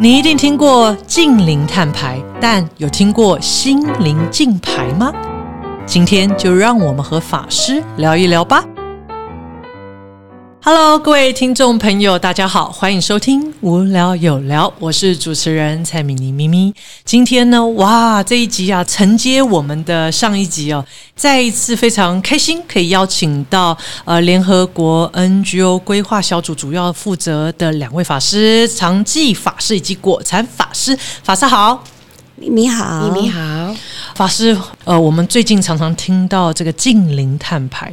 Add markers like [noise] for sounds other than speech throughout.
你一定听过近灵探牌，但有听过心灵净牌吗？今天就让我们和法师聊一聊吧。Hello，各位听众朋友，大家好，欢迎收听《无聊有聊》，我是主持人蔡敏妮咪咪。今天呢，哇，这一集啊，承接我们的上一集哦，再一次非常开心，可以邀请到呃联合国 NGO 规划小组主要负责的两位法师，长记法师以及果禅法师。法师好，咪咪好，咪咪好，法师，呃，我们最近常常听到这个近邻碳排。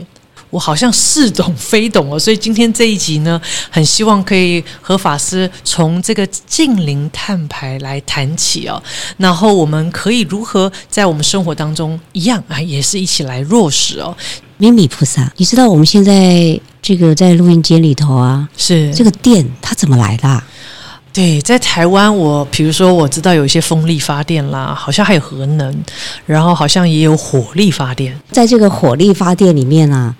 我好像似懂非懂哦，所以今天这一集呢，很希望可以和法师从这个近邻碳排来谈起哦，然后我们可以如何在我们生活当中一样啊，也是一起来落实哦。咪咪菩萨，你知道我们现在这个在录音间里头啊，是这个电它怎么来的？对，在台湾，我比如说我知道有一些风力发电啦，好像还有核能，然后好像也有火力发电，在这个火力发电里面啊。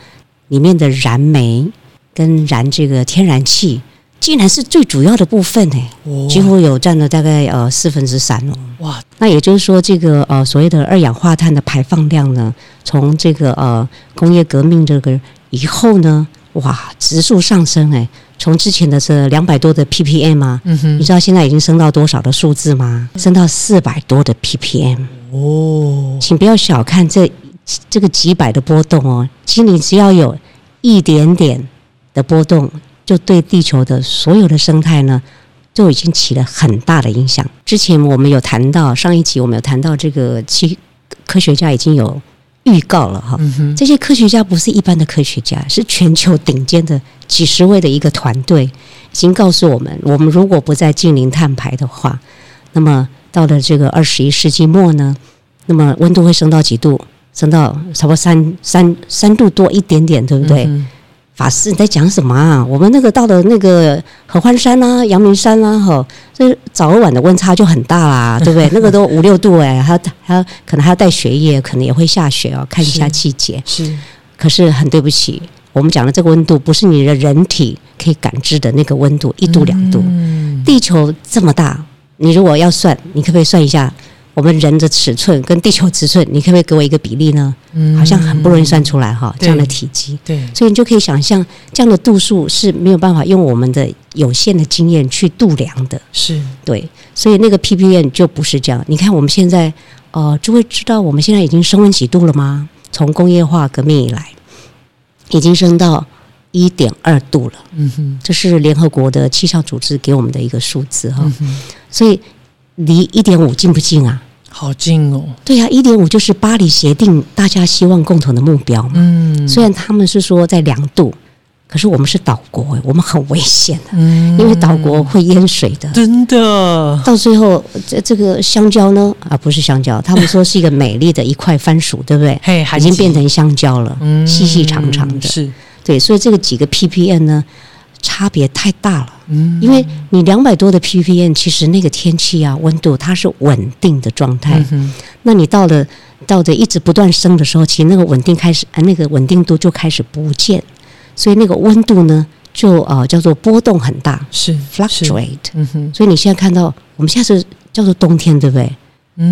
里面的燃煤跟燃这个天然气，竟然是最主要的部分呢，几乎有占了大概呃四分之三哦。哇，那也就是说，这个呃所谓的二氧化碳的排放量呢，从这个呃工业革命这个以后呢，哇，直速上升哎，从之前的这两百多的 ppm 啊，嗯哼，你知道现在已经升到多少的数字吗？升到四百多的 ppm 哦，请不要小看这。这个几百的波动哦，其实你只要有一点点的波动，就对地球的所有的生态呢，就已经起了很大的影响。之前我们有谈到上一集，我们有谈到这个，其科学家已经有预告了哈。这些科学家不是一般的科学家，是全球顶尖的几十位的一个团队，已经告诉我们，我们如果不再近零碳排的话，那么到了这个二十一世纪末呢，那么温度会升到几度？升到差不多三三三度多一点点，对不对？法师你在讲什么啊？我们那个到了那个合欢山啊、阳明山啊，哈，这早晚的温差就很大啦，[laughs] 对不对？那个都五六度哎，还要还要可能还要带雪叶，可能也会下雪哦。看一下季节是，可是很对不起，我们讲的这个温度不是你的人体可以感知的那个温度，一度两度。地球这么大，你如果要算，你可不可以算一下？我们人的尺寸跟地球尺寸，你可不可以给我一个比例呢？嗯，好像很不容易算出来哈，这样的体积。对，所以你就可以想象，这样的度数是没有办法用我们的有限的经验去度量的。是对，所以那个 ppm 就不是这样。你看我们现在，呃，就会知道我们现在已经升温几度了吗？从工业化革命以来，已经升到一点二度了。嗯哼，这是联合国的气象组织给我们的一个数字哈。所以离一点五近不近啊？好近哦！对呀，一点五就是巴黎协定，大家希望共同的目标嘛。嗯，虽然他们是说在两度，可是我们是岛国，我们很危险的，嗯因为岛国会淹水的。真的，到最后这这个香蕉呢？啊，不是香蕉，他们说是一个美丽的一块番薯，对不对？嘿，已经变成香蕉了，细细长长的。是对，所以这个几个 ppm 呢？差别太大了，嗯，因为你两百多的 ppm，其实那个天气啊，温度它是稳定的状态，那你到了到的一直不断升的时候，其实那个稳定开始，呃，那个稳定度就开始不见，所以那个温度呢，就呃叫做波动很大，是 fluctuate，嗯哼，所以你现在看到我们现在是叫做冬天，对不对？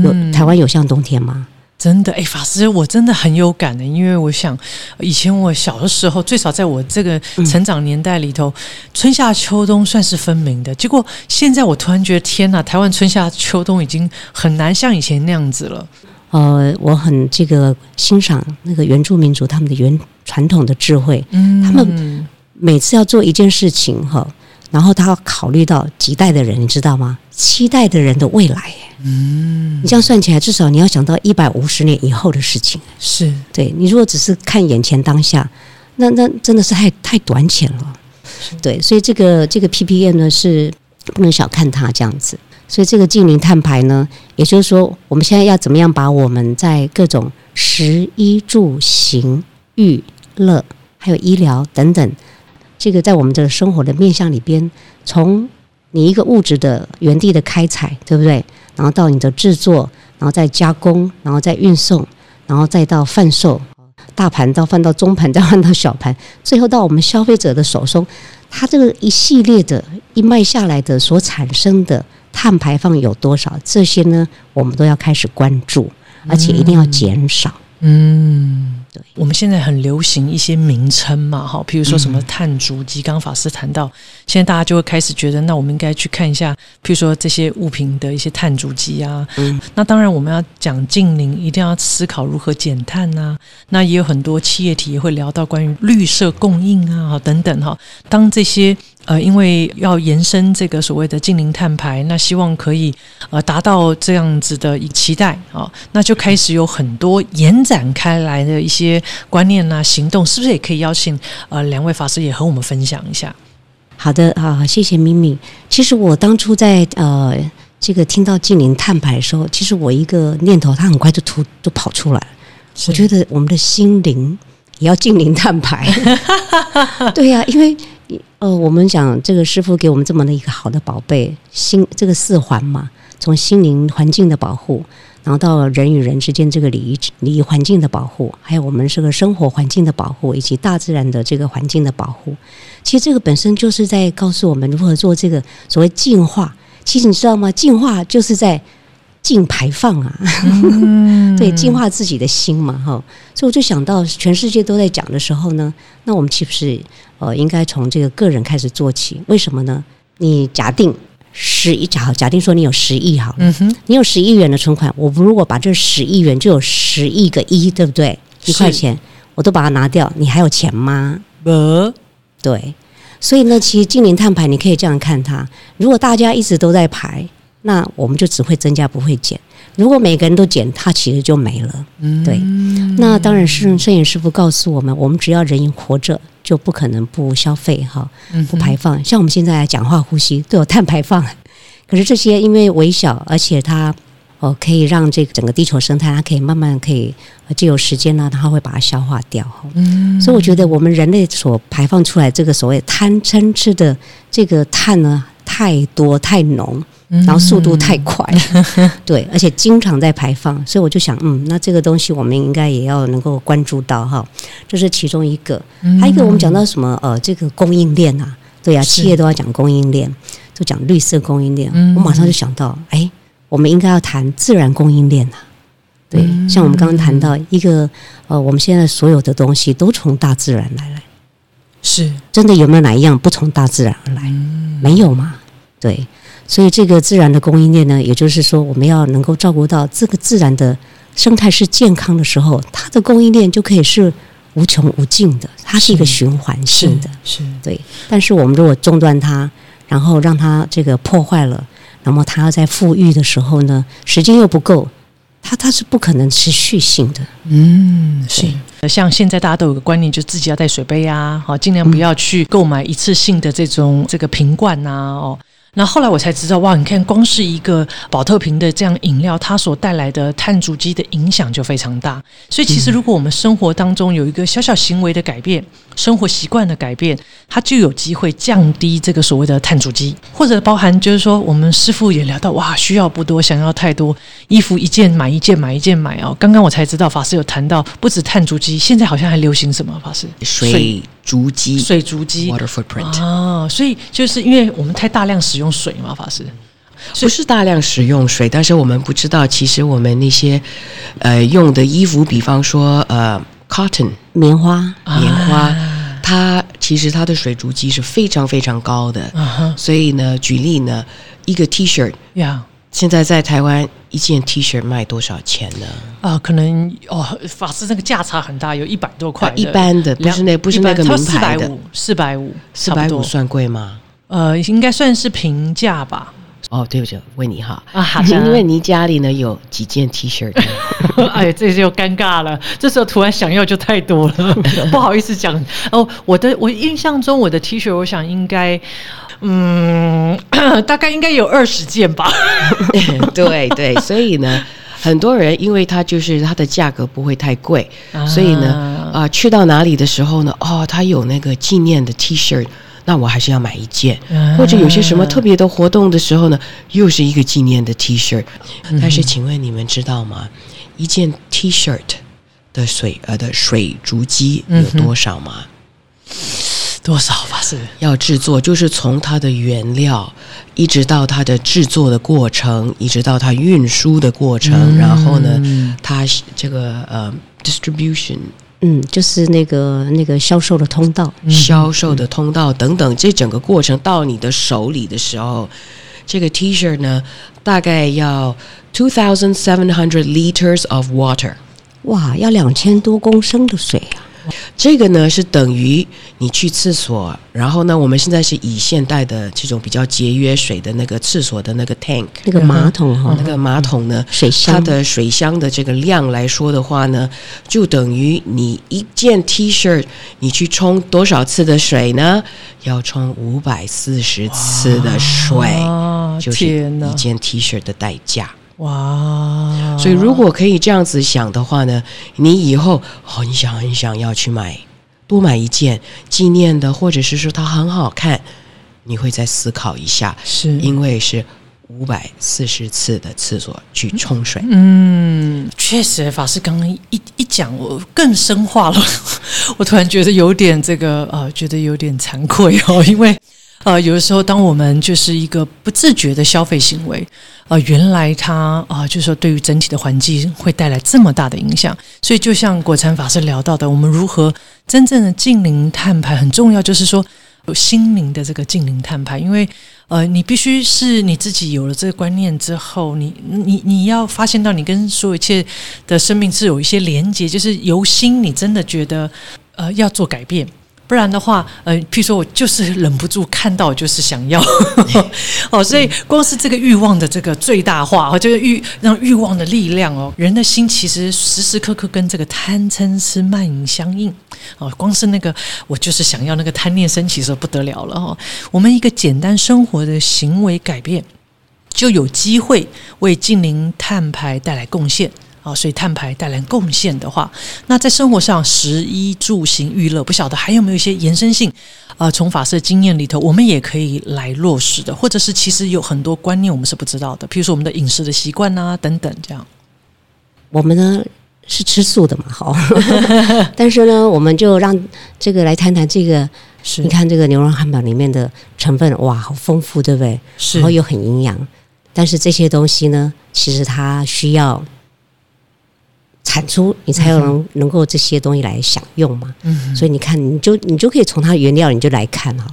有台湾有像冬天吗？真的哎，法师，我真的很有感的，因为我想，以前我小的时候，最少在我这个成长年代里头，春夏秋冬算是分明的。结果现在我突然觉得，天哪，台湾春夏秋冬已经很难像以前那样子了。呃，我很这个欣赏那个原住民族他们的原传统的智慧，嗯，他们每次要做一件事情哈。然后他要考虑到几代的人，你知道吗？七代的人的未来，嗯，你这样算起来，至少你要想到一百五十年以后的事情。是对你如果只是看眼前当下，那那真的是太太短浅了。对，所以这个这个 ppm 呢是不能小看它这样子。所以这个近零碳排呢，也就是说，我们现在要怎么样把我们在各种食衣住行、娱乐还有医疗等等。这个在我们的生活的面向里边，从你一个物质的原地的开采，对不对？然后到你的制作，然后再加工，然后再运送，然后再到贩售，大盘到放到中盘，再放到小盘，最后到我们消费者的手中，它这个一系列的一脉下来的所产生的碳排放有多少，这些呢，我们都要开始关注，而且一定要减少。嗯，对，我们现在很流行一些名称嘛，哈，譬如说什么碳足迹，刚法师谈到，现在大家就会开始觉得，那我们应该去看一下，譬如说这些物品的一些碳足迹啊。嗯，那当然我们要讲近邻，一定要思考如何减碳呐。那也有很多企业体也会聊到关于绿色供应啊，等等哈。当这些呃，因为要延伸这个所谓的近零碳排，那希望可以呃达到这样子的一期待啊，那就开始有很多延展开来的一些观念呐、行动，是不是也可以邀请呃两位法师也和我们分享一下？好的啊，谢谢咪咪。其实我当初在呃这个听到静灵碳排的时候，其实我一个念头，它很快就突就跑出来我觉得我们的心灵也要静灵碳排。[laughs] 对呀，因为。呃，我们讲这个师傅给我们这么的一个好的宝贝心，这个四环嘛，从心灵环境的保护，然后到人与人之间这个礼仪礼仪环境的保护，还有我们这个生活环境的保护，以及大自然的这个环境的保护，其实这个本身就是在告诉我们如何做这个所谓净化。其实你知道吗？净化就是在。净排放啊，[laughs] 对，净化自己的心嘛，哈，所以我就想到，全世界都在讲的时候呢，那我们岂不是呃，应该从这个个人开始做起？为什么呢？你假定十亿，假假定说你有十亿好了，你有十亿元的存款，我如果把这十亿元就有十亿个一，对不对？一块钱我都把它拿掉，你还有钱吗？呃，对，所以呢，其实今年碳排你可以这样看它，如果大家一直都在排。那我们就只会增加不会减。如果每个人都减，它其实就没了。对，那当然是摄影师傅告诉我们，我们只要人活着，就不可能不消费哈，不排放。像我们现在讲话、呼吸都有碳排放，[laughs] 可是这些因为微小，而且它哦可以让这个整个地球生态，它可以慢慢可以就有时间呢，它会把它消化掉。嗯，所以我觉得我们人类所排放出来这个所谓贪嗔痴的这个碳呢，太多太浓。然后速度太快，[laughs] 对，而且经常在排放，所以我就想，嗯，那这个东西我们应该也要能够关注到哈，这是其中一个。还有一个，我们讲到什么？呃，这个供应链啊，对啊，企业都要讲供应链，都讲绿色供应链。我马上就想到，哎，我们应该要谈自然供应链啊。对，像我们刚刚谈到一个，呃，我们现在所有的东西都从大自然来来，是真的有没有哪一样不从大自然而来？没有嘛？对。所以，这个自然的供应链呢，也就是说，我们要能够照顾到这个自然的生态是健康的时候，它的供应链就可以是无穷无尽的，它是一个循环性的，是对。但是，我们如果中断它，然后让它这个破坏了，那么它要在富裕的时候呢，时间又不够，它它是不可能持续性的。嗯，是。像现在大家都有个观念，就自己要带水杯啊，好，尽量不要去购买一次性的这种这个瓶罐呐，哦。那后来我才知道，哇！你看，光是一个宝特瓶的这样饮料，它所带来的碳足迹的影响就非常大。所以，其实如果我们生活当中有一个小小行为的改变，生活习惯的改变，它就有机会降低这个所谓的碳足迹，或者包含就是说，我们师傅也聊到，哇，需要不多，想要太多，衣服一件买一件，买一件买哦。刚刚我才知道，法师有谈到，不止碳足迹，现在好像还流行什么？法师水。足迹，水足迹，water footprint 啊，所以就是因为我们太大量使用水嘛，法师。不是大量使用水，但是我们不知道，其实我们那些呃用的衣服，比方说呃 cotton 棉花，棉花，它其实它的水足迹是非常非常高的，所以呢，举例呢，一个 T 恤呀。现在在台湾一件 T 恤卖多少钱呢？啊，可能哦，法师那个价差很大，有一百多块。一般的不是那不是那个名牌的，四百五，四百五算贵吗？呃，应该算是平价吧。哦，对不起，问你哈啊，好因为你家里呢有几件 T 恤？[laughs] 哎，这就尴尬了。这时候突然想要就太多了，[laughs] 不好意思讲哦。我的我印象中我的 T 恤，我想应该。嗯，[clears throat] 大概应该有二十件吧。[laughs] 对对，所以呢，很多人因为它就是它的价格不会太贵，所以呢，啊，去到哪里的时候呢，哦，它有那个纪念的 T 恤，那我还是要买一件。或者有些什么特别的活动的时候呢，又是一个纪念的 T 恤。但是，请问你们知道吗？一件 T 恤的水呃的水足迹有多少吗？多少吧？是？要制作，就是从它的原料，一直到它的制作的过程，一直到它运输的过程，然后呢，它这个呃 distribution，嗯，就是那个那个销售的通道，销售的通道等等，这整个过程到你的手里的时候，这个 T 恤呢，大概要 two thousand seven hundred liters of water，哇，要两千多公升的水啊！这个呢是等于你去厕所，然后呢，我们现在是以现代的这种比较节约水的那个厕所的那个 tank，那个马桶哈，那个马桶呢，水箱它的水箱的这个量来说的话呢，就等于你一件 T 恤，你去冲多少次的水呢？要冲五百四十次的水，就是一件 T 恤的代价。哇！所以如果可以这样子想的话呢，你以后很，想很想要去买多买一件纪念的，或者是说它很好看，你会再思考一下，是因为是五百四十次的厕所去冲水。嗯，确实，法师刚刚一一讲，我更深化了，[laughs] 我突然觉得有点这个呃，觉得有点惭愧哦，[laughs] 因为。呃，有的时候，当我们就是一个不自觉的消费行为，呃，原来它啊，就是说对于整体的环境会带来这么大的影响。所以，就像国禅法师聊到的，我们如何真正的近零碳排很重要，就是说有心灵的这个近零碳排。因为呃，你必须是你自己有了这个观念之后，你你你要发现到你跟所有一切的生命是有一些连接，就是由心，你真的觉得呃要做改变。不然的话，呃，譬如说我就是忍不住看到，就是想要。[laughs] 哦，所以光是这个欲望的这个最大化，哦，就是欲让欲望的力量哦，人的心其实时时刻刻跟这个贪嗔痴慢疑相应。哦，光是那个我就是想要那个贪念升起的时候不得了了哦，我们一个简单生活的行为改变，就有机会为近零碳排带来贡献。啊，所以碳排带来贡献的话，那在生活上食衣住行娱乐，不晓得还有没有一些延伸性？呃，从法师经验里头，我们也可以来落实的，或者是其实有很多观念我们是不知道的，比如说我们的饮食的习惯啊等等，这样。我们呢是吃素的嘛，好，[laughs] 但是呢，我们就让这个来谈谈这个。是，你看这个牛肉汉堡里面的成分，哇，好丰富，对不对？是，然后又很营养，但是这些东西呢，其实它需要。产出你才有能能够这些东西来享用嘛，所以你看，你就你就可以从它原料你就来看哈，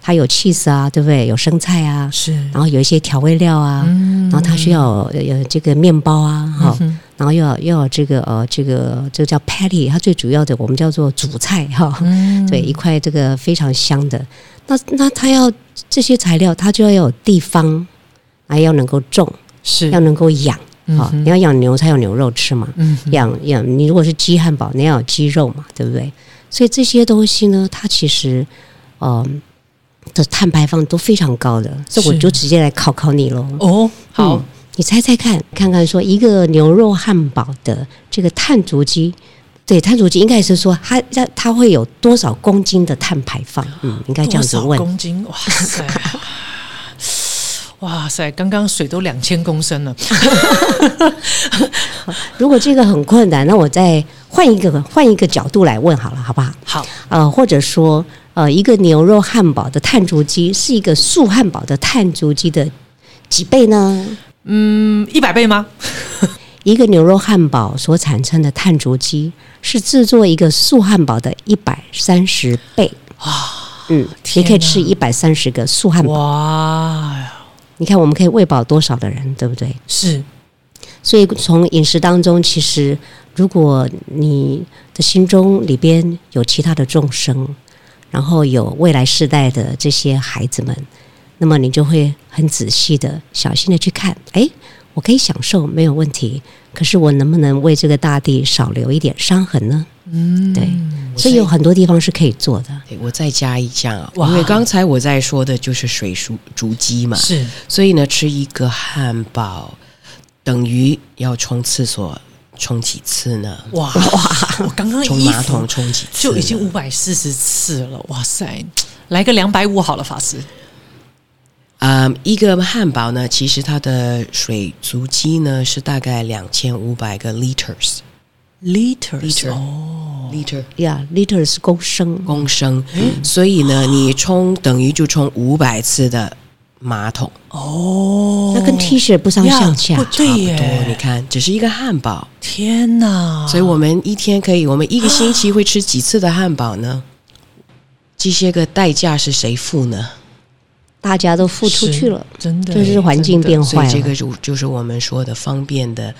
它有 cheese 啊，对不对？有生菜啊，是，然后有一些调味料啊，然后它需要有这个面包啊，哈，然后又要又要这个呃这个这个叫 patty，它最主要的我们叫做主菜哈，对，一块这个非常香的，那那它要这些材料，它就要有地方，还要能够种，是。要能够养。好，你要养牛才有牛肉吃嘛。嗯，养养你如果是鸡汉堡，你要有鸡肉嘛，对不对？所以这些东西呢，它其实，嗯，的碳排放都非常高的。所以我就直接来考考你喽。哦，好，你猜猜看，看看说一个牛肉汉堡的这个碳足迹，对，碳足迹应该是说它它它会有多少公斤的碳排放？嗯，应该这样子问。公斤？哇塞！[laughs] 哇塞！刚刚水都两千公升了。[laughs] 如果这个很困难，那我再换一个换一个角度来问好了，好不好？好。呃，或者说，呃，一个牛肉汉堡的碳足迹是一个素汉堡的碳足迹的几倍呢？嗯，一百倍吗？[laughs] 一个牛肉汉堡所产生的碳足迹是制作一个素汉堡的一百三十倍啊！嗯，你可以吃一百三十个素汉堡。哇！你看，我们可以喂饱多少的人，对不对？是。所以从饮食当中，其实如果你的心中里边有其他的众生，然后有未来世代的这些孩子们，那么你就会很仔细的、小心的去看。哎，我可以享受没有问题，可是我能不能为这个大地少留一点伤痕呢？嗯，对，所以有很多地方是可以做的。我再加一项啊，因为刚才我在说的就是水熟煮鸡嘛，是，所以呢，吃一个汉堡等于要冲厕所冲几次呢？哇 [laughs] 哇！我刚刚冲马桶冲几次就已经五百四十次了，哇塞！来个两百五好了，法师。啊，一个汉堡呢，其实它的水足迹呢是大概两千五百个 liters。Liters 哦，liter。呀，liter 是公升，公升，所以呢，你冲等于就冲五百次的马桶。哦，那跟 T 恤不相上下，对耶，你看，只是一个汉堡，天哪！所以我们一天可以，我们一个星期会吃几次的汉堡呢？这些个代价是谁付呢？大家都付出去了，真的，就是环境变坏了。所以这个就就是我们说的方便的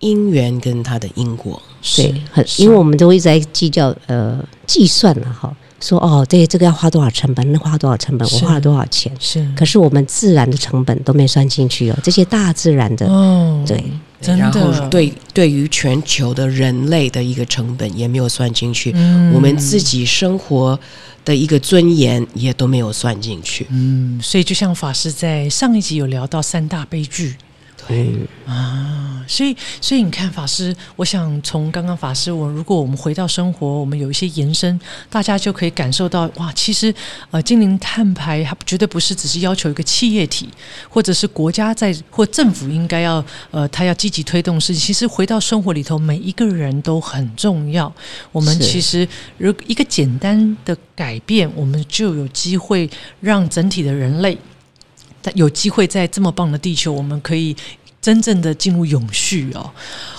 因缘跟它的因果，对，很，因为我们都一直在计较呃计算了哈，说哦，对，这个要花多少成本，那花多少成本，我花了多少钱，是，可是我们自然的成本都没算进去哦，这些大自然的，对。然后对对于全球的人类的一个成本也没有算进去，我们自己生活的一个尊严也都没有算进去。嗯，所以就像法师在上一集有聊到三大悲剧。对。啊，所以所以你看法师，我想从刚刚法师我，如果我们回到生活，我们有一些延伸，大家就可以感受到哇，其实呃，精灵碳排它绝对不是只是要求一个企业体或者是国家在或政府应该要呃，他要积极推动事情。其实回到生活里头，每一个人都很重要。我们其实如一个简单的改变，我们就有机会让整体的人类。有机会在这么棒的地球，我们可以。真正的进入永续哦，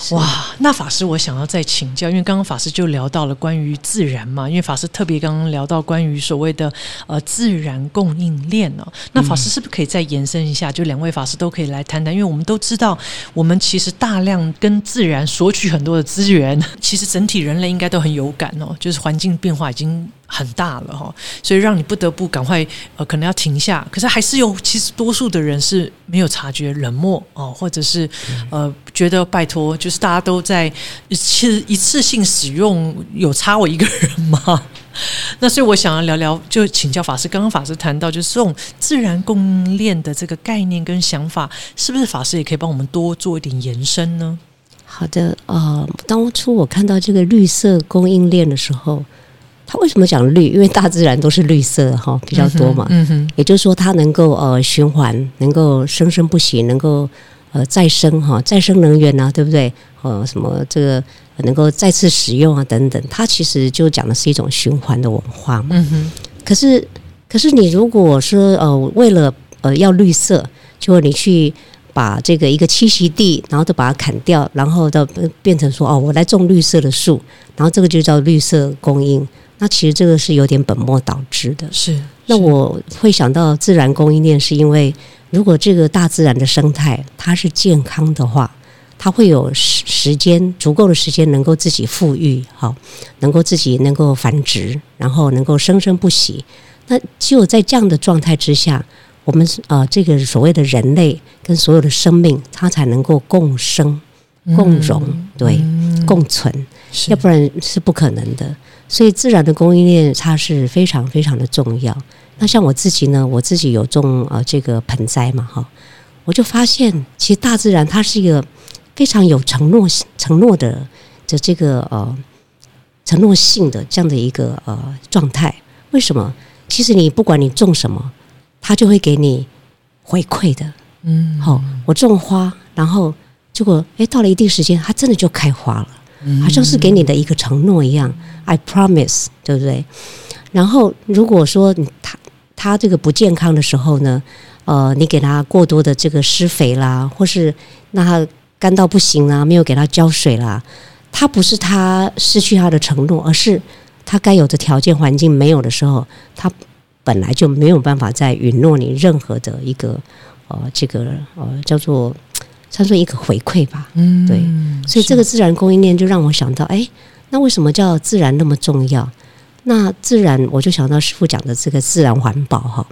哇！那法师，我想要再请教，因为刚刚法师就聊到了关于自然嘛，因为法师特别刚刚聊到关于所谓的呃自然供应链哦，那法师是不是可以再延伸一下？就两位法师都可以来谈谈，因为我们都知道，我们其实大量跟自然索取很多的资源，其实整体人类应该都很有感哦，就是环境变化已经。很大了哈，所以让你不得不赶快呃，可能要停下。可是还是有，其实多数的人是没有察觉、冷漠哦，或者是呃，觉得拜托，就是大家都在一次一次性使用，有差我一个人吗？[laughs] 那所以我想要聊聊，就请教法师。刚刚法师谈到，就是这种自然供应链的这个概念跟想法，是不是法师也可以帮我们多做一点延伸呢？好的，呃，当初我看到这个绿色供应链的时候。它为什么讲绿？因为大自然都是绿色哈，比较多嘛。嗯哼，也就是说，它能够呃循环，能够生生不息，能够呃再生哈，再生能源呐，对不对？呃，什么这个能够再次使用啊，等等。它其实就讲的是一种循环的文化嘛。嗯哼。可是，可是你如果说呃为了呃要绿色，就你去把这个一个栖息地，然后都把它砍掉，然后到变成说哦，我来种绿色的树，然后这个就叫绿色供应。那其实这个是有点本末倒置的。是，那我会想到自然供应链，是因为如果这个大自然的生态它是健康的话，它会有时时间足够的时间能够自己富裕，好，能够自己能够繁殖，然后能够生生不息。那只有在这样的状态之下，我们呃这个所谓的人类跟所有的生命，它才能够共生、共荣，对，共存，要不然是不可能的。所以自然的供应链它是非常非常的重要。那像我自己呢，我自己有种呃这个盆栽嘛哈，我就发现其实大自然它是一个非常有承诺承诺的的这个呃承诺性的这样的一个呃状态。为什么？其实你不管你种什么，它就会给你回馈的。嗯，好，我种花，然后结果哎到了一定时间，它真的就开花了。好像是给你的一个承诺一样，I promise，对不对？然后如果说他他这个不健康的时候呢，呃，你给他过多的这个施肥啦，或是那他干到不行啦，没有给他浇水啦，他不是他失去他的承诺，而是他该有的条件环境没有的时候，他本来就没有办法再允诺你任何的一个呃这个呃叫做。算作一个回馈吧，嗯，对，所以这个自然供应链就让我想到，哎，那为什么叫自然那么重要？那自然我就想到师傅讲的这个自然环保哈，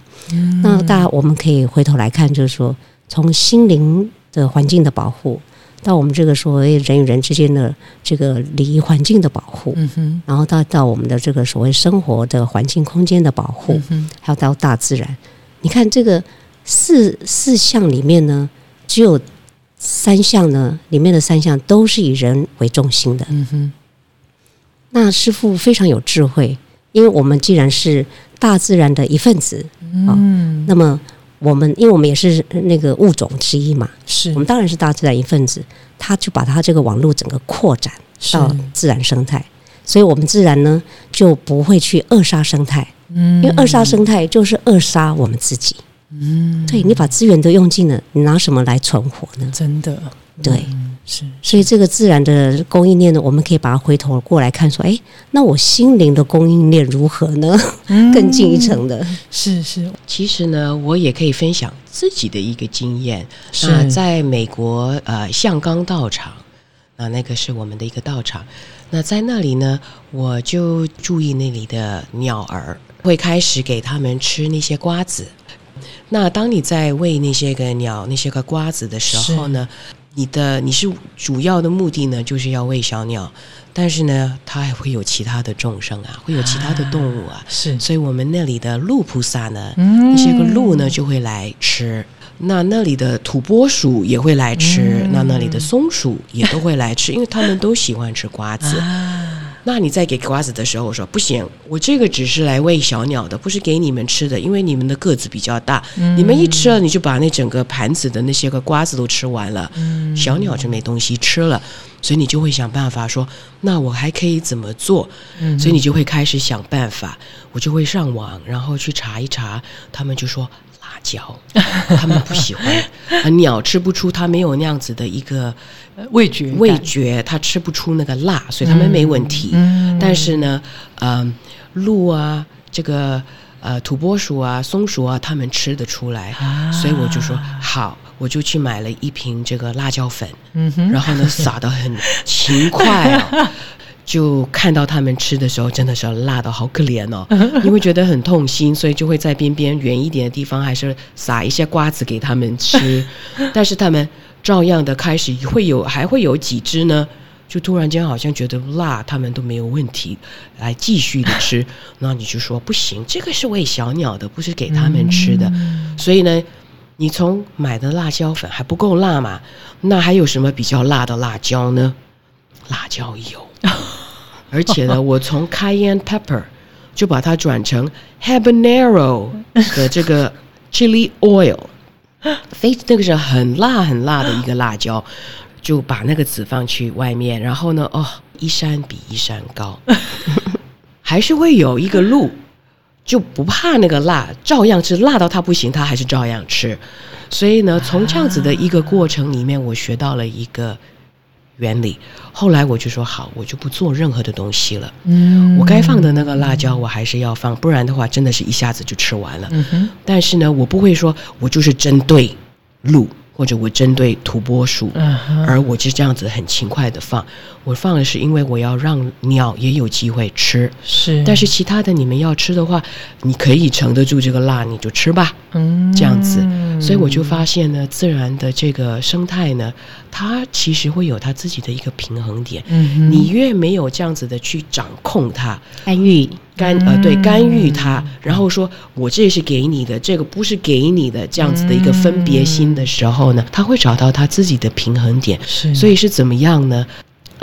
那大家我们可以回头来看，就是说从心灵的环境的保护，到我们这个所谓人与人之间的这个礼仪环境的保护，然后到到我们的这个所谓生活的环境空间的保护，还有到大自然，你看这个四四项里面呢，只有。三项呢，里面的三项都是以人为中心的。嗯哼，那师傅非常有智慧，因为我们既然是大自然的一份子，嗯，那么我们因为我们也是那个物种之一嘛，是。我们当然是大自然一份子，他就把他这个网络整个扩展，到自然生态，所以我们自然呢就不会去扼杀生态，嗯，因为扼杀生态就是扼杀我们自己，嗯，对你把资源都用尽了，你拿什么来存活呢？真的，对。是，所以这个自然的供应链呢，我们可以把它回头过来看，说，哎，那我心灵的供应链如何呢？更进一层的，是是。其实呢，我也可以分享自己的一个经验。那在美国，呃，象冈道场，那那个是我们的一个道场。那在那里呢，我就注意那里的鸟儿，会开始给他们吃那些瓜子。那当你在喂那些个鸟那些个瓜子的时候呢？你的你是主要的目的呢，就是要喂小鸟，但是呢，它还会有其他的众生啊，会有其他的动物啊，是，所以我们那里的鹿菩萨呢，一些个鹿呢就会来吃，那那里的土拨鼠也会来吃，那那里的松鼠也都会来吃，因为他们都喜欢吃瓜子。那你在给瓜子的时候，我说不行，我这个只是来喂小鸟的，不是给你们吃的，因为你们的个子比较大，你们一吃了，你就把那整个盘子的那些个瓜子都吃完了，小鸟就没东西吃了，所以你就会想办法说，那我还可以怎么做？所以你就会开始想办法，我就会上网，然后去查一查，他们就说。椒，[laughs] 他们不喜欢。鸟吃不出，它没有那样子的一个味觉，味觉它吃不出那个辣，所以他们没问题。但是呢，嗯，鹿啊，这个呃土拨鼠啊、松鼠啊，他们吃得出来。所以我就说好，我就去买了一瓶这个辣椒粉，然后呢撒的很勤快啊。[laughs] 就看到他们吃的时候，真的是辣的好可怜哦，[laughs] 你会觉得很痛心，所以就会在边边远一点的地方，还是撒一些瓜子给他们吃。[laughs] 但是他们照样的开始会有，还会有几只呢，就突然间好像觉得辣，他们都没有问题，来继续的吃。[laughs] 那你就说不行，这个是喂小鸟的，不是给他们吃的。所以呢，你从买的辣椒粉还不够辣嘛？那还有什么比较辣的辣椒呢？辣椒油。[laughs] 而且呢，我从 cayenne pepper 就把它转成 habanero [laughs] 的这个 chili oil，非那个是很辣很辣的一个辣椒，就把那个籽放去外面，然后呢，哦，一山比一山高，[laughs] 还是会有一个路就不怕那个辣，照样吃，辣到它不行，它还是照样吃。所以呢，从这样子的一个过程里面，我学到了一个。原理，后来我就说好，我就不做任何的东西了。嗯，我该放的那个辣椒我还是要放，不然的话真的是一下子就吃完了。但是呢，我不会说我就是针对鹿。或者我针对土拨鼠，而我就这样子很勤快的放。我放的是因为我要让鸟也有机会吃。是，但是其他的你们要吃的话，你可以承得住这个辣，你就吃吧。嗯，这样子。所以我就发现呢，自然的这个生态呢，它其实会有它自己的一个平衡点。嗯，你越没有这样子的去掌控它，干预。干呃对干预它，然后说我这是给你的，这个不是给你的，这样子的一个分别心的时候呢，他会找到他自己的平衡点。是，所以是怎么样呢？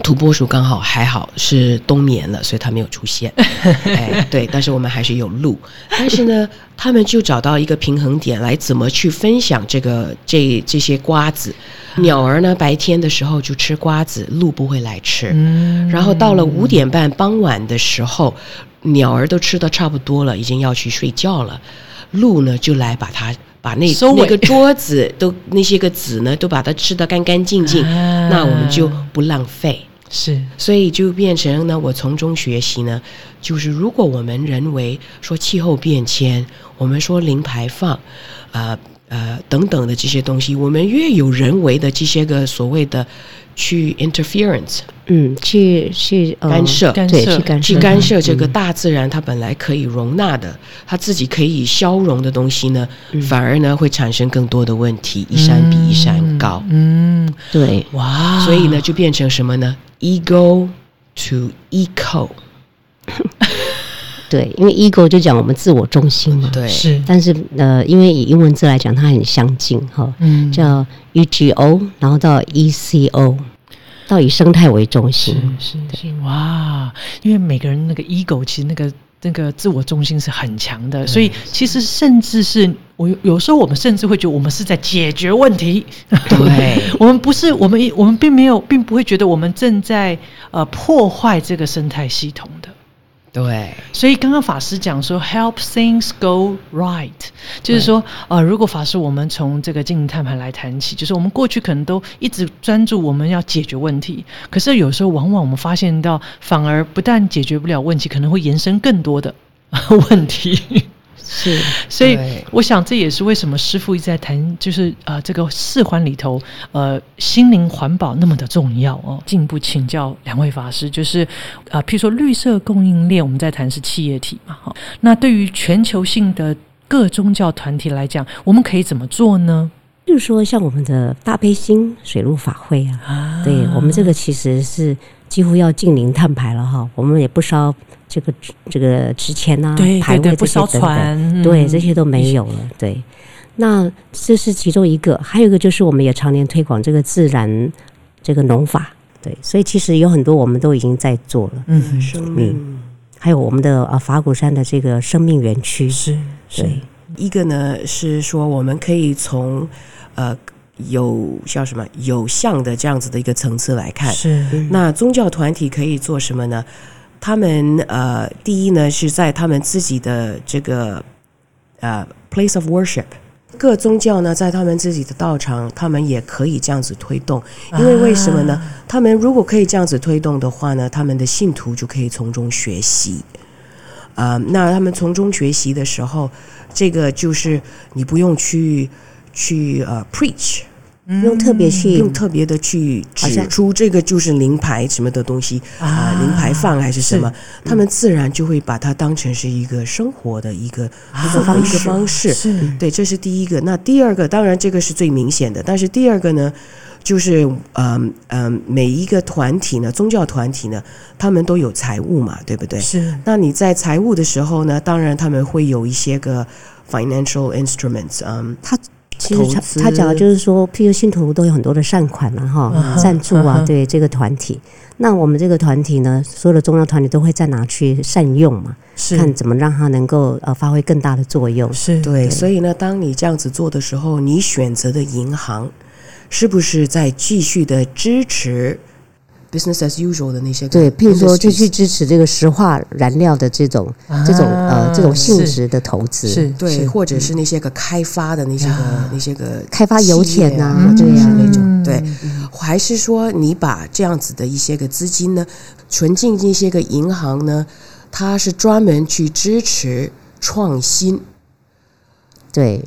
土拨鼠刚好还好是冬眠了，所以它没有出现。[laughs] 哎，对，但是我们还是有鹿。但是呢，他们就找到一个平衡点来怎么去分享这个这这些瓜子。鸟儿呢，白天的时候就吃瓜子，鹿不会来吃。嗯，然后到了五点半傍晚的时候。鸟儿都吃的差不多了，已经要去睡觉了。鹿呢，就来把它把那那个桌子都那些个籽呢，都把它吃的干干净净。那我们就不浪费。是，所以就变成呢，我从中学习呢，就是如果我们人为说气候变迁，我们说零排放，啊呃等等的这些东西，我们越有人为的这些个所谓的。去 interference，嗯，去去干涉，对，去干去干涉这个大自然它本来可以容纳的，它自己可以消融的东西呢，反而呢会产生更多的问题，一山比一山高。嗯，对，哇，所以呢就变成什么呢？ego to eco，[laughs] 对，因为 ego 就讲我们自我中心嘛，对，是，但是呃，因为以英文字来讲，它很相近哈，嗯，叫 ego，然后到 eco。到以生态为中心，是是哇，因为每个人那个 ego 其实那个那个自我中心是很强的，所以其实甚至是我有时候我们甚至会觉得我们是在解决问题，对。[laughs] 我们不是我们我们并没有并不会觉得我们正在呃破坏这个生态系统的。对，所以刚刚法师讲说，help things go right，就是说，呃，如果法师我们从这个经营碳盘来谈起，就是我们过去可能都一直专注我们要解决问题，可是有时候往往我们发现到，反而不但解决不了问题，可能会延伸更多的 [laughs] 问题。是，所以我想这也是为什么师傅一直在谈，就是呃这个四环里头，呃心灵环保那么的重要哦。进一步请教两位法师，就是啊，譬如说绿色供应链，我们在谈是企业体嘛，哈。那对于全球性的各宗教团体来讲，我们可以怎么做呢？比如说像我们的大悲心水陆法会啊，对我们这个其实是几乎要近零碳排了哈，我们也不烧。这个这个纸钱呐，排位这些等等，对这些都没有了。对，那这是其中一个，还有一个就是我们也常年推广这个自然这个农法。对，所以其实有很多我们都已经在做了。嗯，生命，还有我们的啊法鼓山的这个生命园区是是一个呢，是说我们可以从呃有叫什么有像的这样子的一个层次来看。是那宗教团体可以做什么呢？他们呃，第一呢是在他们自己的这个呃 place of worship，各宗教呢在他们自己的道场，他们也可以这样子推动。因为为什么呢？他们如果可以这样子推动的话呢，他们的信徒就可以从中学习。啊，那他们从中学习的时候，这个就是你不用去去呃 preach。用特别去用特别的去指出这个就是零排什么的东西啊，零排放还是什么，他们自然就会把它当成是一个生活的一个一个方式。方式对，这是第一个。那第二个，当然这个是最明显的，但是第二个呢，就是嗯嗯，每一个团体呢，宗教团体呢，他们都有财务嘛，对不对？是。那你在财务的时候呢，当然他们会有一些个 financial instruments，嗯，他。其实他他讲的就是说，譬如信徒都有很多的善款了哈，赞助啊，对这个团体。那我们这个团体呢，所有的中央团体都会再拿去善用嘛，看怎么让它能够呃发挥更大的作用。是对，所以呢，当你这样子做的时候，你选择的银行是不是在继续的支持？business as usual 的那些对，譬如说就去支持这个石化燃料的这种这种呃这种性质的投资，是对，或者是那些个开发的那些个那些个开发油田呐，对呀。那种对，还是说你把这样子的一些个资金呢存进一些个银行呢，它是专门去支持创新，对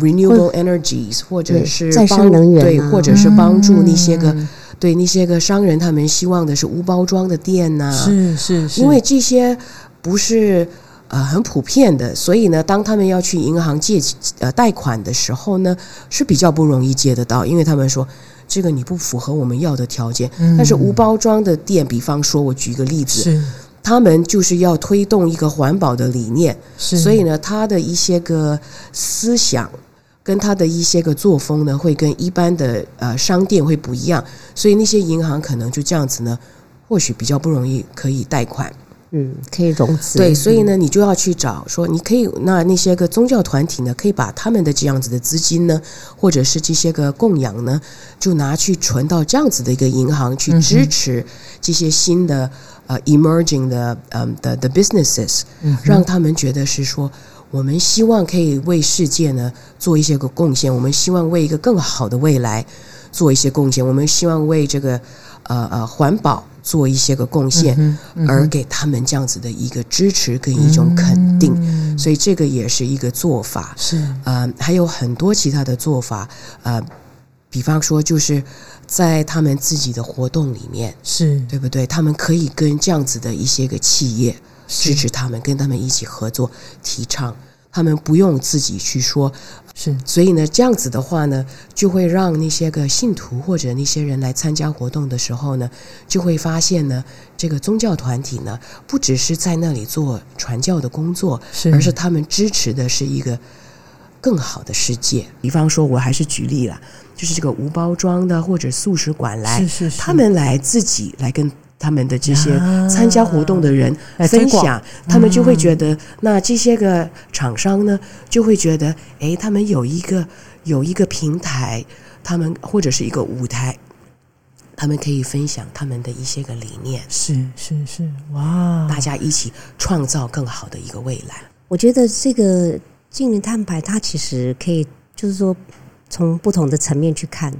，renewable energies 或者是再生能源，对，或者是帮助那些个。对那些个商人，他们希望的是无包装的店呐，是是是，因为这些不是呃很普遍的，所以呢，当他们要去银行借呃贷款的时候呢，是比较不容易借得到，因为他们说这个你不符合我们要的条件。但是无包装的店，比方说我举个例子，他们就是要推动一个环保的理念，所以呢，他的一些个思想。跟他的一些个作风呢，会跟一般的呃商店会不一样，所以那些银行可能就这样子呢，或许比较不容易可以贷款，嗯，可以融资。对，所以呢，你就要去找说，你可以那那些个宗教团体呢，可以把他们的这样子的资金呢，或者是这些个供养呢，就拿去存到这样子的一个银行去支持这些新的呃 emerging 的嗯的的 businesses，嗯让他们觉得是说。我们希望可以为世界呢做一些个贡献，我们希望为一个更好的未来做一些贡献，我们希望为这个呃呃环保做一些个贡献，而给他们这样子的一个支持跟一种肯定，所以这个也是一个做法。是呃还有很多其他的做法，呃，比方说就是在他们自己的活动里面，是对不对？他们可以跟这样子的一些个企业。支持他们，跟他们一起合作，提倡他们不用自己去说，是。所以呢，这样子的话呢，就会让那些个信徒或者那些人来参加活动的时候呢，就会发现呢，这个宗教团体呢，不只是在那里做传教的工作，是，而是他们支持的是一个更好的世界。比方说，我还是举例了，就是这个无包装的或者素食馆来，是是，他们来自己来跟。他们的这些参加活动的人分享，他们就会觉得，那这些个厂商呢，就会觉得，哎，他们有一个有一个平台，他们或者是一个舞台，他们可以分享他们的一些个理念，是是是，哇，大家一起创造更好的一个未来。我觉得这个净零碳排，它其实可以就是说。从不同的层面去看，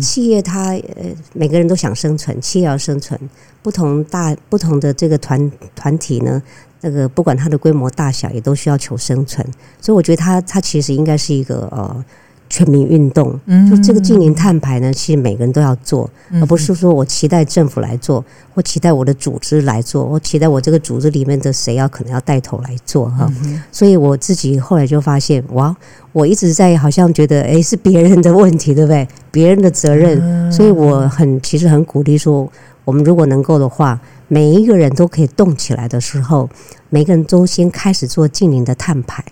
企业它呃每个人都想生存，企业要生存，不同大不同的这个团团体呢，那个不管它的规模大小，也都需要求生存，所以我觉得它它其实应该是一个呃。全民运动，就这个近零碳排呢，其实每个人都要做，而不是说我期待政府来做，或期待我的组织来做，或期待我这个组织里面的谁要可能要带头来做哈。所以我自己后来就发现，哇，我一直在好像觉得，哎，是别人的问题，对不对？别人的责任，所以我很其实很鼓励说，我们如果能够的话，每一个人都可以动起来的时候，每个人都先开始做近零的碳排。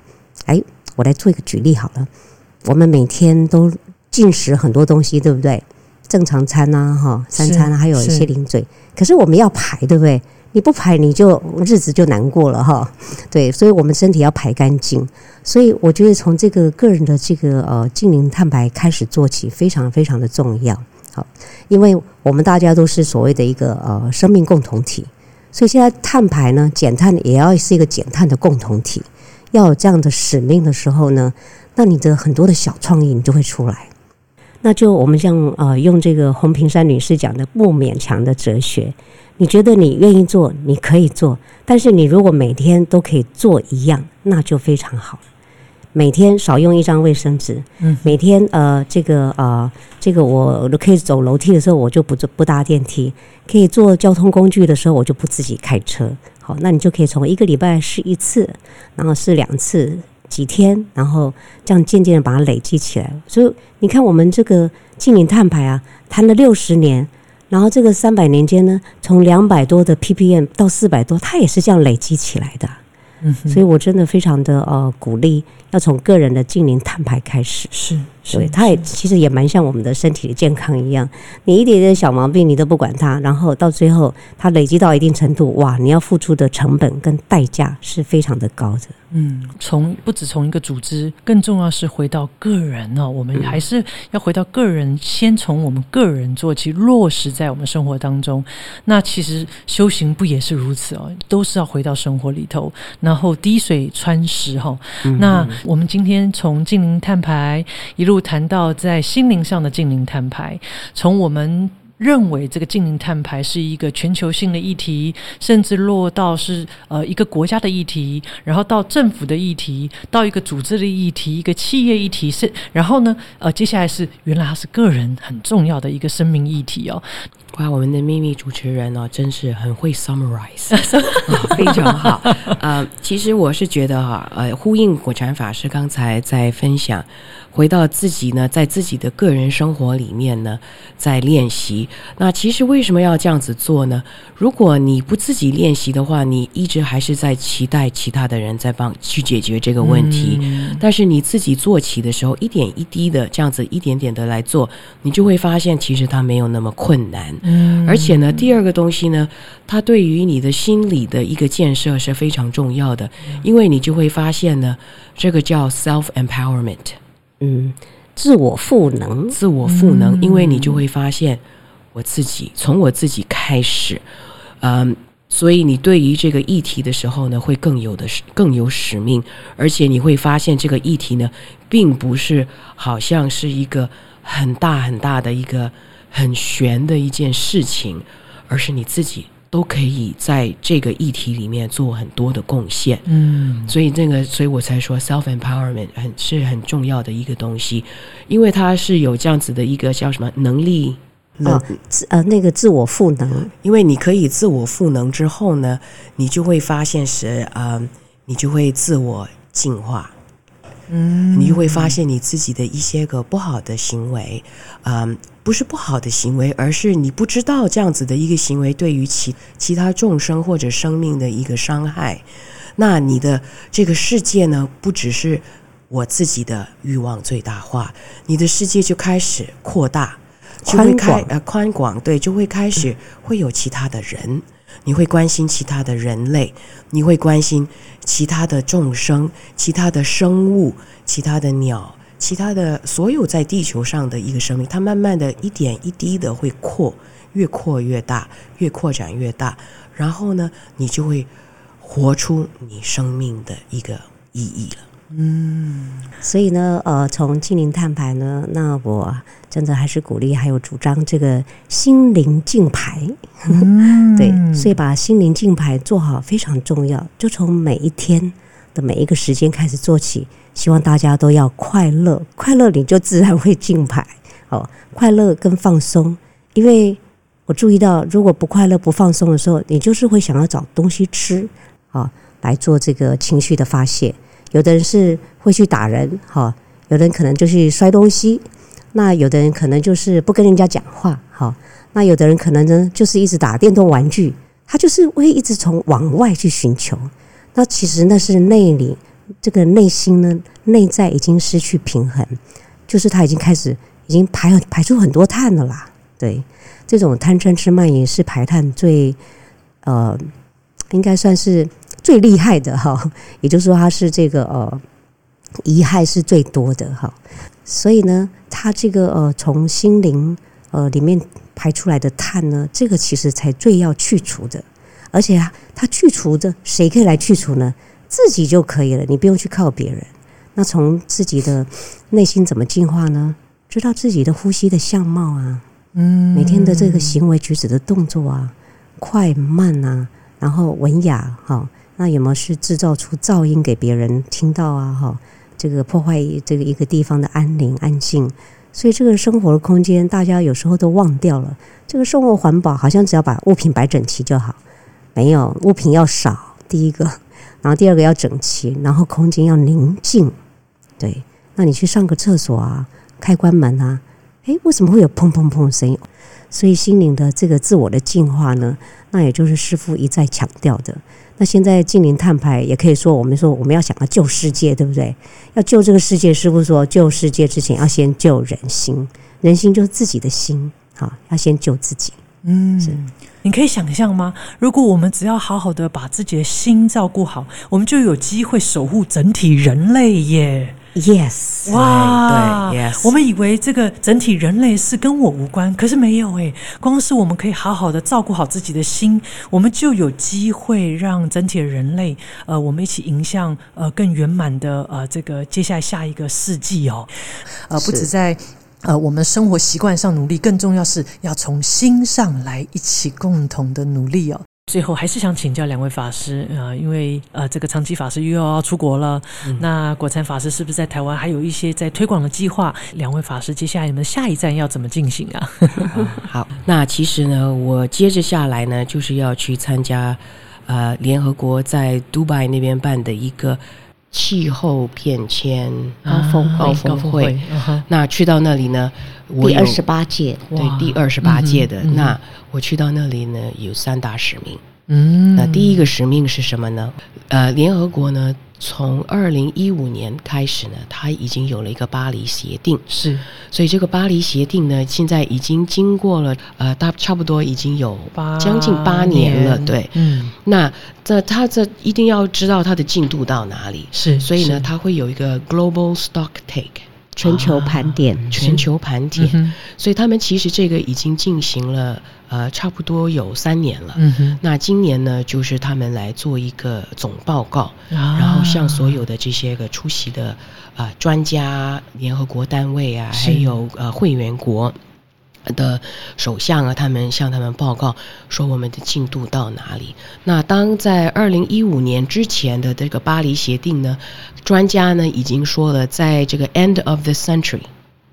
哎，我来做一个举例好了。我们每天都进食很多东西，对不对？正常餐呐，哈，三餐还有一些零嘴。可是我们要排，对不对？你不排，你就日子就难过了，哈。对，所以我们身体要排干净。所以我觉得从这个个人的这个呃净零碳排开始做起，非常非常的重要。好，因为我们大家都是所谓的一个呃生命共同体，所以现在碳排呢，减碳也要是一个减碳的共同体。要有这样的使命的时候呢？那你的很多的小创意你就会出来，那就我们像呃用这个洪平山女士讲的不勉强的哲学，你觉得你愿意做，你可以做，但是你如果每天都可以做一样，那就非常好。每天少用一张卫生纸，嗯，每天呃这个呃这个我可以走楼梯的时候我就不坐不搭电梯，可以坐交通工具的时候我就不自己开车。好，那你就可以从一个礼拜试一次，然后试两次。几天，然后这样渐渐的把它累积起来。所以你看，我们这个净零碳排啊，谈了六十年，然后这个三百年间呢，从两百多的 ppm 到四百多，它也是这样累积起来的。嗯，所以我真的非常的呃鼓励，要从个人的净零碳排开始。是，对，它也其实也蛮像我们的身体的健康一样，你一点点小毛病你都不管它，然后到最后它累积到一定程度，哇，你要付出的成本跟代价是非常的高的。嗯，从不止从一个组织，更重要是回到个人哦。我们还是要回到个人，先从我们个人做起，落实在我们生活当中。那其实修行不也是如此哦？都是要回到生活里头，然后滴水穿石哈。那我们今天从静灵碳排一路谈到在心灵上的净零碳排，从我们。认为这个净零碳排是一个全球性的议题，甚至落到是呃一个国家的议题，然后到政府的议题，到一个组织的议题，一个企业议题，是然后呢呃接下来是原来它是个人很重要的一个生命议题哦。哇，我们的秘密主持人哦，真是很会 summarize，[laughs] 非常好。呃，其实我是觉得哈，呃，呼应果禅法师刚才在分享。回到自己呢，在自己的个人生活里面呢，在练习。那其实为什么要这样子做呢？如果你不自己练习的话，你一直还是在期待其他的人在帮去解决这个问题。但是你自己做起的时候，一点一滴的这样子，一点点的来做，你就会发现其实它没有那么困难。而且呢，第二个东西呢，它对于你的心理的一个建设是非常重要的，因为你就会发现呢，这个叫 self empowerment。嗯，自我赋能，自我赋能，因为你就会发现，我自己从我自己开始，嗯，所以你对于这个议题的时候呢，会更有的更有使命，而且你会发现这个议题呢，并不是好像是一个很大很大的一个很悬的一件事情，而是你自己。都可以在这个议题里面做很多的贡献，嗯，所以这个，所以我才说 self empowerment 很是很重要的一个东西，因为它是有这样子的一个叫什么能力啊，自呃那个自我赋能，因为你可以自我赋能之后呢，你就会发现是啊，你就会自我进化。嗯，你就会发现你自己的一些个不好的行为，嗯，不是不好的行为，而是你不知道这样子的一个行为对于其其他众生或者生命的一个伤害。那你的这个世界呢，不只是我自己的欲望最大化，你的世界就开始扩大。就会开呃宽广，对，就会开始会有其他的人，你会关心其他的人类，你会关心其他的众生、其他的生物、其他的鸟、其他的所有在地球上的一个生命，它慢慢的一点一滴的会扩，越扩越大，越扩展越大，然后呢，你就会活出你生命的一个意义了。嗯，所以呢，呃，从心灵碳排呢，那我真的还是鼓励，还有主张这个心灵净排。[laughs] 嗯，对，所以把心灵净排做好非常重要，就从每一天的每一个时间开始做起。希望大家都要快乐，快乐你就自然会净排。哦，快乐跟放松，因为我注意到，如果不快乐不放松的时候，你就是会想要找东西吃，啊，来做这个情绪的发泄。有的人是会去打人，哈，有的人可能就去摔东西，那有的人可能就是不跟人家讲话，哈，那有的人可能呢就是一直打电动玩具，他就是会一直从往外去寻求，那其实那是内里这个内心呢内在已经失去平衡，就是他已经开始已经排排出很多碳了啦，对，这种贪嗔痴慢也是排碳最呃应该算是。最厉害的哈，也就是说，它是这个呃，遗害是最多的哈。所以呢，它这个呃，从心灵呃里面排出来的碳呢，这个其实才最要去除的。而且啊，它去除的谁可以来去除呢？自己就可以了，你不用去靠别人。那从自己的内心怎么进化呢？知道自己的呼吸的相貌啊，嗯，每天的这个行为举止的动作啊，快慢啊，然后文雅哈。那有没有是制造出噪音给别人听到啊？哈，这个破坏这个一个地方的安宁安静，所以这个生活的空间，大家有时候都忘掉了。这个生活环保好像只要把物品摆整齐就好，没有物品要少，第一个，然后第二个要整齐，然后空间要宁静。对，那你去上个厕所啊，开关门啊，诶，为什么会有砰砰砰的声音？所以心灵的这个自我的进化呢，那也就是师傅一再强调的。那现在近邻碳排也可以说，我们说我们要想要救世界，对不对？要救这个世界，师傅说救世界之前要先救人心，人心就是自己的心，好，要先救自己。嗯，是。你可以想象吗？如果我们只要好好的把自己的心照顾好，我们就有机会守护整体人类耶。Yes，哇，对，Yes，我们以为这个整体人类是跟我无关，可是没有诶。光是我们可以好好的照顾好自己的心，我们就有机会让整体的人类，呃，我们一起迎向呃更圆满的呃这个接下来下一个世纪哦。呃，不止在呃我们生活习惯上努力，更重要是要从心上来一起共同的努力哦。最后还是想请教两位法师啊，因为呃，这个长期法师又要出国了，那国产法师是不是在台湾还有一些在推广的计划？两位法师接下来你们下一站要怎么进行啊？[laughs] 好，那其实呢，我接着下来呢，就是要去参加呃联合国在杜拜那边办的一个气候变迁高峰高峰会。那去到那里呢，第二十八届，对，第二十八届的那。我去到那里呢，有三大使命。嗯，那第一个使命是什么呢？呃，联合国呢，从二零一五年开始呢，它已经有了一个巴黎协定。是，所以这个巴黎协定呢，现在已经经过了呃，大差不多已经有将近八年了。对，嗯，那这它这一定要知道它的进度到哪里。是，所以呢，它会有一个 global stock take。全球盘点，全球盘点，所以他们其实这个已经进行了呃差不多有三年了。嗯哼那今年呢，就是他们来做一个总报告，然后向所有的这些个出席的啊专家、联合国单位啊，还有呃会员国。的首相啊，他们向他们报告说我们的进度到哪里？那当在二零一五年之前的这个巴黎协定呢，专家呢已经说了，在这个 end of the century，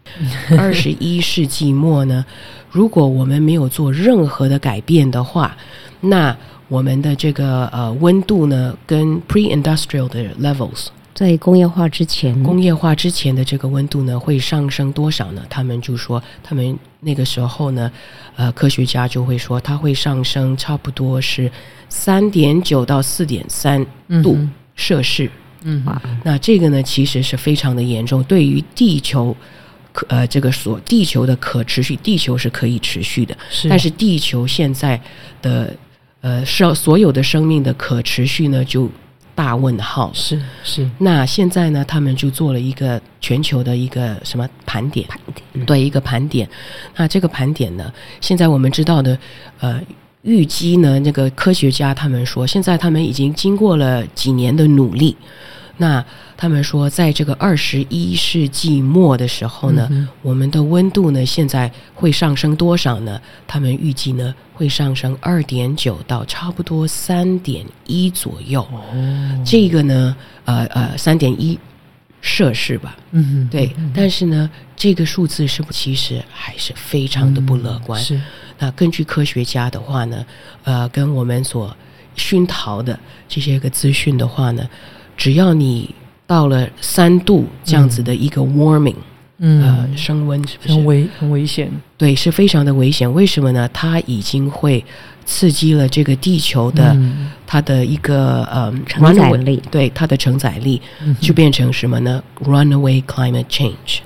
[laughs] 二十一世纪末呢，如果我们没有做任何的改变的话，那我们的这个呃温度呢，跟 pre-industrial 的 levels。在工业化之前，工业化之前的这个温度呢，会上升多少呢？他们就说，他们那个时候呢，呃，科学家就会说，它会上升差不多是三点九到四点三度摄氏。嗯，那这个呢，其实是非常的严重，对于地球可呃这个所地球的可持续，地球是可以持续的，是但是地球现在的呃是所有的生命的可持续呢就大问号。是是那现在呢，他们就做了一个全球的一个什么盘点，盘点对一个盘点。那这个盘点呢，现在我们知道的，呃，预计呢，那个科学家他们说，现在他们已经经过了几年的努力，那他们说，在这个二十一世纪末的时候呢，我们的温度呢，现在会上升多少呢？他们预计呢，会上升二点九到差不多三点一左右。哦，这个呢，呃呃，三点一摄氏吧，嗯对。但是呢，这个数字是不其实还是非常的不乐观。是那根据科学家的话呢，呃，跟我们所熏陶的这些个资讯的话呢，只要你到了三度这样子的一个 warming，、嗯呃，升温是不是？很危很危险，对，是非常的危险。为什么呢？它已经会刺激了这个地球的、嗯它的一个呃承载力对它的承载力，嗯就变成什么呢？runaway climate change。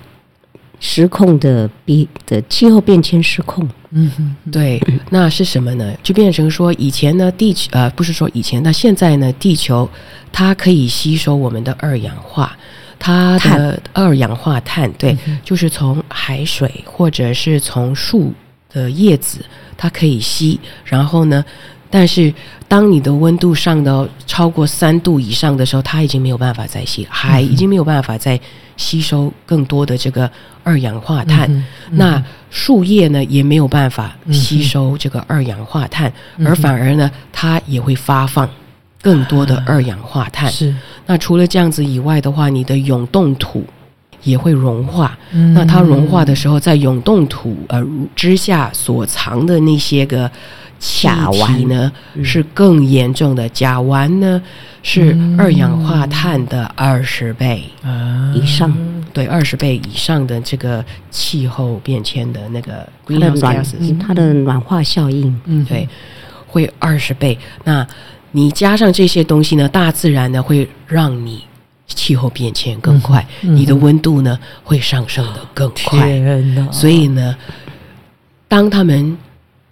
失控的比的气候变迁失控，嗯哼对，那是什么呢？就变成说，以前呢，地球呃，不是说以前，那现在呢，地球它可以吸收我们的二氧化，它的二氧化碳，对，就是从海水或者是从树的叶子，它可以吸，然后呢。但是，当你的温度上到超过三度以上的时候，它已经没有办法再吸，海已经没有办法再吸收更多的这个二氧化碳。那树叶呢也没有办法吸收这个二氧化碳，而反而呢，它也会发放更多的二氧化碳。是那除了这样子以外的话，你的永冻土也会融化。嗯那它融化的时候，在永冻土呃之下所藏的那些个气甲烷体呢，是更严重的。甲烷呢是二氧化碳的二十倍。啊以上对，二十倍以上的这个气候变迁的那个它的它的暖化效应，嗯对，会二十倍。那你加上这些东西呢，大自然呢会让你气候变迁更快，嗯你的温度呢会上升的更快。天哪，所以呢，当他们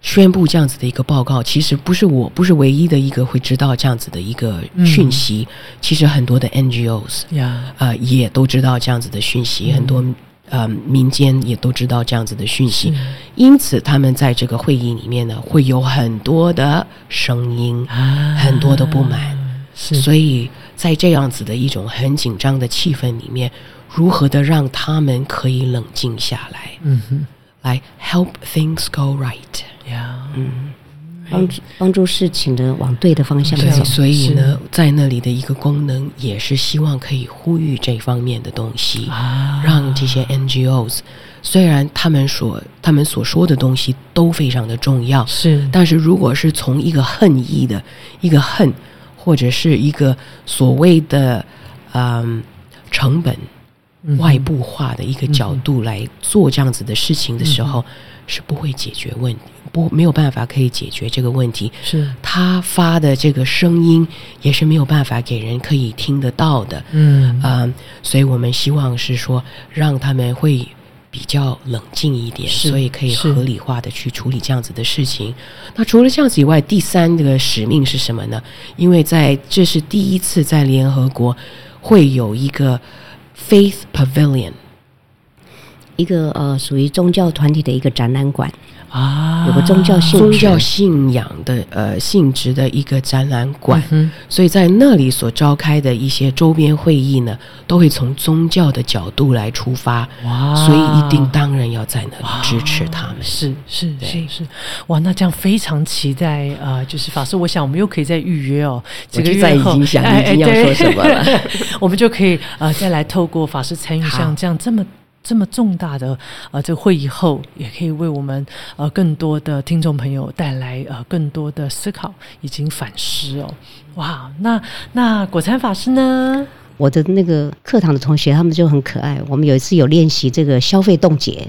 宣布这样子的一个报告，其实不是我不是唯一的一个会知道这样子的一个讯息，其实很多的 NGOs 呀，呃也都知道这样子的讯息，很多呃民间也都知道这样子的讯息，因此他们在这个会议里面呢，会有很多的声音，啊很多的不满，是。所以在这样子的一种很紧张的气氛里面，如何的让他们可以冷静下来，嗯哼。来 help things go right。呀，嗯，帮助帮助事情的往对的方向对，走。所以呢，在那里的一个功能也是希望可以呼吁这方面的东西，啊。让这些 NGOs 虽然他们所他们所说的东西都非常的重要，是。但是如果是从一个恨意的一个恨，或者是一个所谓的嗯成本嗯。外部化的一个角度来做这样子的事情的时候，是不会解决问题，不没有办法可以解决这个问题。是他发的这个声音也是没有办法给人可以听得到的，嗯啊，所以我们希望是说让他们会比较冷静一点，所以可以合理化的去处理这样子的事情。那除了这样子以外，第三个使命是什么呢？因为在这是第一次在联合国会有一个 Faith Pavilion。一个呃属于宗教团体的一个展览馆，啊。有个宗教信宗教信仰的呃性质的一个展览馆，嗯所以在那里所召开的一些周边会议呢，都会从宗教的角度来出发，哇。所以一定当然要在那里支持他们。是是是是，哇，那这样非常期待啊、呃就是法师，我想我们又可以再预约哦，这个在月后，已经想哎已经要说什么了。[laughs] 我们就可以呃再来透过法师参与像这样这么。这么重大的呃这个会议后，也可以为我们呃更多的听众朋友带来呃更多的思考以及反思哦。哇，那那果禅法师呢？我的那个课堂的同学他们就很可爱。我们有一次有练习这个消费冻结，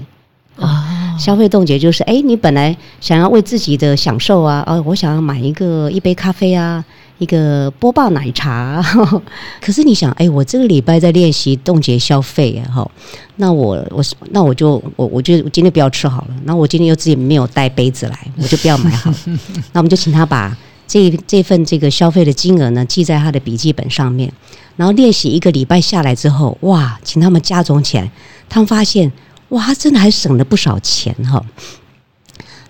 啊，消费冻结就是，哎，你本来想要为自己的享受啊，哦，我想要买一个一杯咖啡啊，一个波霸奶茶。[laughs] 可是你想，哎，我这个礼拜在练习冻结消费啊，哈，那我我那我就我我就我今天不要吃好了，那我今天又自己没有带杯子来，我就不要买好。[laughs] 那我们就请他把这这份这个消费的金额呢记在他的笔记本上面，然后练习一个礼拜下来之后，哇，请他们加总起来，他们发现，哇，他真的还省了不少钱哈。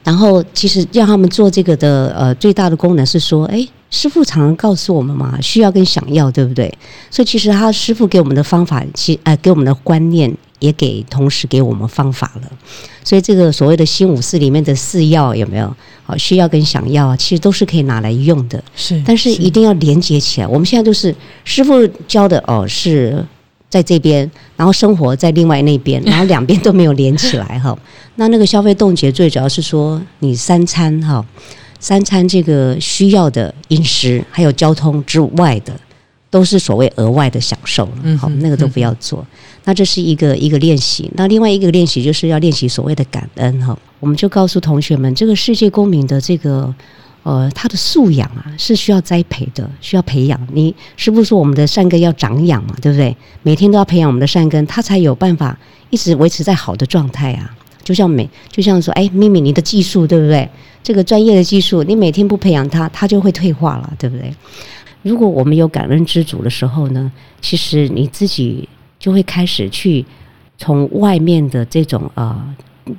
然后，其实让他们做这个的，呃，最大的功能是说，哎，师傅常常告诉我们嘛，需要跟想要，对不对？所以，其实他师傅给我们的方法，其呃，给我们的观念，也给同时给我们方法了。所以，这个所谓的新武士里面的四要有没有？好，需要跟想要，其实都是可以拿来用的。是，但是一定要连接起来。我们现在就是师傅教的哦，是。在这边，然后生活在另外那边，然后两边都没有连起来哈。那那个消费冻结最主要是说，你三餐哈，三餐这个需要的饮食还有交通之外的，都是所谓额外的享受了。好，那个都不要做。那这是一个一个练习。那另外一个练习就是要练习所谓的感恩哈。我们就告诉同学们，这个世界公民的这个。呃，他的素养啊是需要栽培的，需要培养。你是不是说我们的善根要长养嘛？对不对？每天都要培养我们的善根，他才有办法一直维持在好的状态啊。就像每，就像说，哎，咪咪，你的技术对不对？这个专业的技术，你每天不培养它，它就会退化了，对不对？如果我们有感恩知足的时候呢，其实你自己就会开始去从外面的这种呃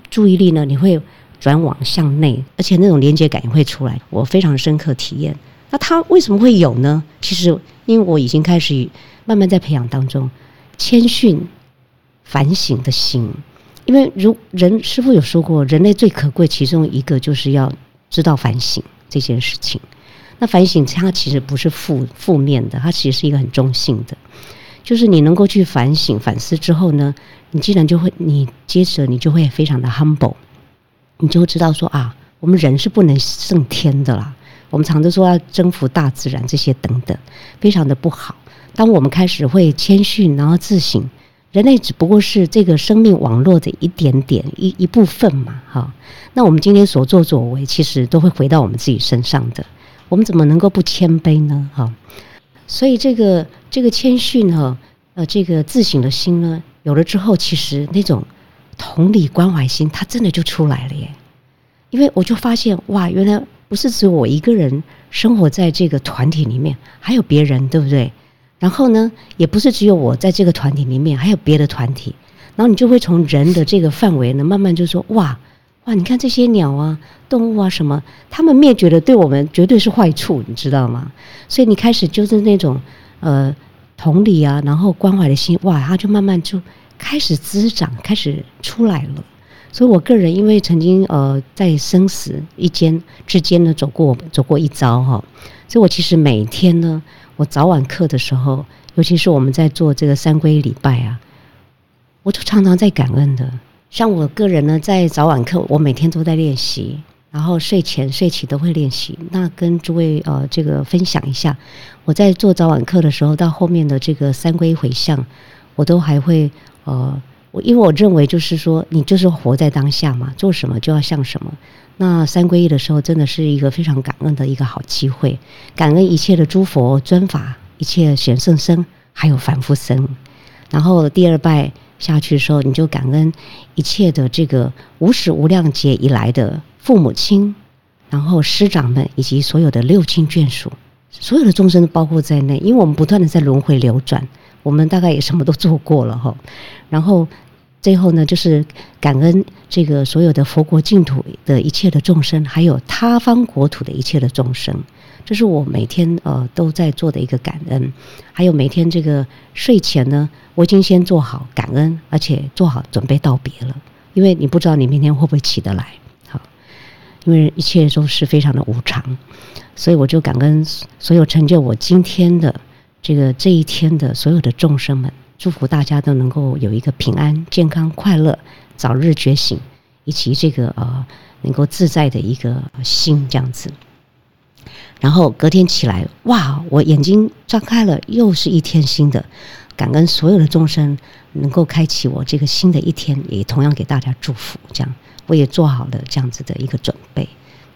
注意力呢，你会。转往向内，而且那种连接感也会出来，我非常深刻体验。那它为什么会有呢？其实因为我已经开始慢慢在培养当中，谦逊、反省的心。因为如人师傅有说过，人类最可贵其中一个就是要知道反省这件事情。那反省它其实不是负负面的，它其实是一个很中性的，就是你能够去反省反思之后呢，你既然就会，你接着你就会非常的 humble。你就会知道说啊，我们人是不能胜天的啦。我们常都说要征服大自然，这些等等，非常的不好。当我们开始会谦逊，然后自省，人类只不过是这个生命网络的一点点一一部分嘛，哈。那我们今天所作所为，其实都会回到我们自己身上的。我们怎么能够不谦卑呢？哈。所以这个这个谦逊哈，呃，这个自省的心呢，有了之后，其实那种。同理关怀心，它真的就出来了耶！因为我就发现，哇，原来不是只有我一个人生活在这个团体里面，还有别人，对不对？然后呢，也不是只有我在这个团体里面，还有别的团体。然后你就会从人的这个范围呢，慢慢就说，哇哇，你看这些鸟啊、动物啊什么，它们灭绝的对我们绝对是坏处，你知道吗？所以你开始就是那种呃同理啊，然后关怀的心，哇，它就慢慢就。开始滋长，开始出来了。所以我个人因为曾经呃在生死一间之间呢走过走过一遭哈，所以我其实每天呢，我早晚课的时候，尤其是我们在做这个三归礼拜啊，我就常常在感恩的。像我个人呢，在早晚课，我每天都在练习，然后睡前睡起都会练习。那跟诸位呃这个分享一下，我在做早晚课的时候，到后面的这个三归回向，我都还会。呃，我因为我认为就是说，你就是活在当下嘛，做什么就要像什么。那三皈依的时候，真的是一个非常感恩的一个好机会，感恩一切的诸佛尊法，一切贤圣僧，还有凡夫僧。然后第二拜下去的时候，你就感恩一切的这个无始无量劫以来的父母亲，然后师长们以及所有的六亲眷属，所有的众生都包括在内，因为我们不断的在轮回流转。我们大概也什么都做过了哈，然后最后呢，就是感恩这个所有的佛国净土的一切的众生，还有他方国土的一切的众生，这是我每天呃都在做的一个感恩。还有每天这个睡前呢，我已经先做好感恩，而且做好准备道别了，因为你不知道你明天会不会起得来，好，因为一切都是非常的无常，所以我就感恩所有成就我今天的。这个这一天的所有的众生们，祝福大家都能够有一个平安、健康、快乐，早日觉醒，以及这个呃能够自在的一个心这样子。然后隔天起来，哇，我眼睛张开了，又是一天新的。感恩所有的众生能够开启我这个新的一天，也同样给大家祝福。这样，我也做好了这样子的一个准备。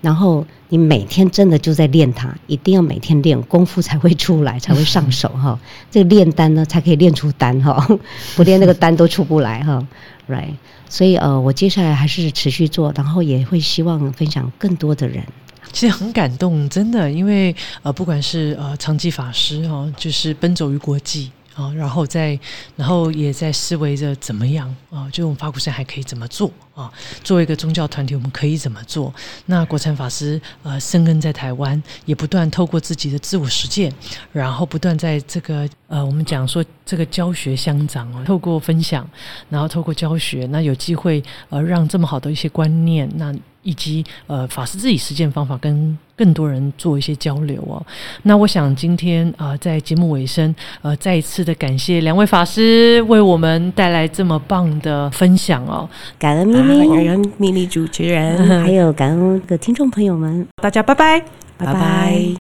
然后你每天真的就在练它，一定要每天练功夫才会出来，才会上手哈。[laughs] 这个炼丹呢，才可以练出丹哈，[laughs] 不练那个丹都出不来哈。Right，所以呃，我接下来还是持续做，然后也会希望分享更多的人。其实很感动，真的，因为呃，不管是呃长吉法师哦，就是奔走于国际。啊，然后在，然后也在思维着怎么样啊？就我们法鼓山还可以怎么做啊？作为一个宗教团体，我们可以怎么做？那国产法师呃，生根在台湾，也不断透过自己的自我实践，然后不断在这个呃，我们讲说这个教学相长哦，透过分享，然后透过教学，那有机会呃，让这么好的一些观念那。以及呃法师自己实践方法跟更多人做一些交流哦。那我想今天啊在节目尾声呃再一次的感谢两位法师为我们带来这么棒的分享哦。感恩咪咪，感恩。咪咪主持人，[laughs] 还有感恩的听众朋友们，大家拜拜，拜拜。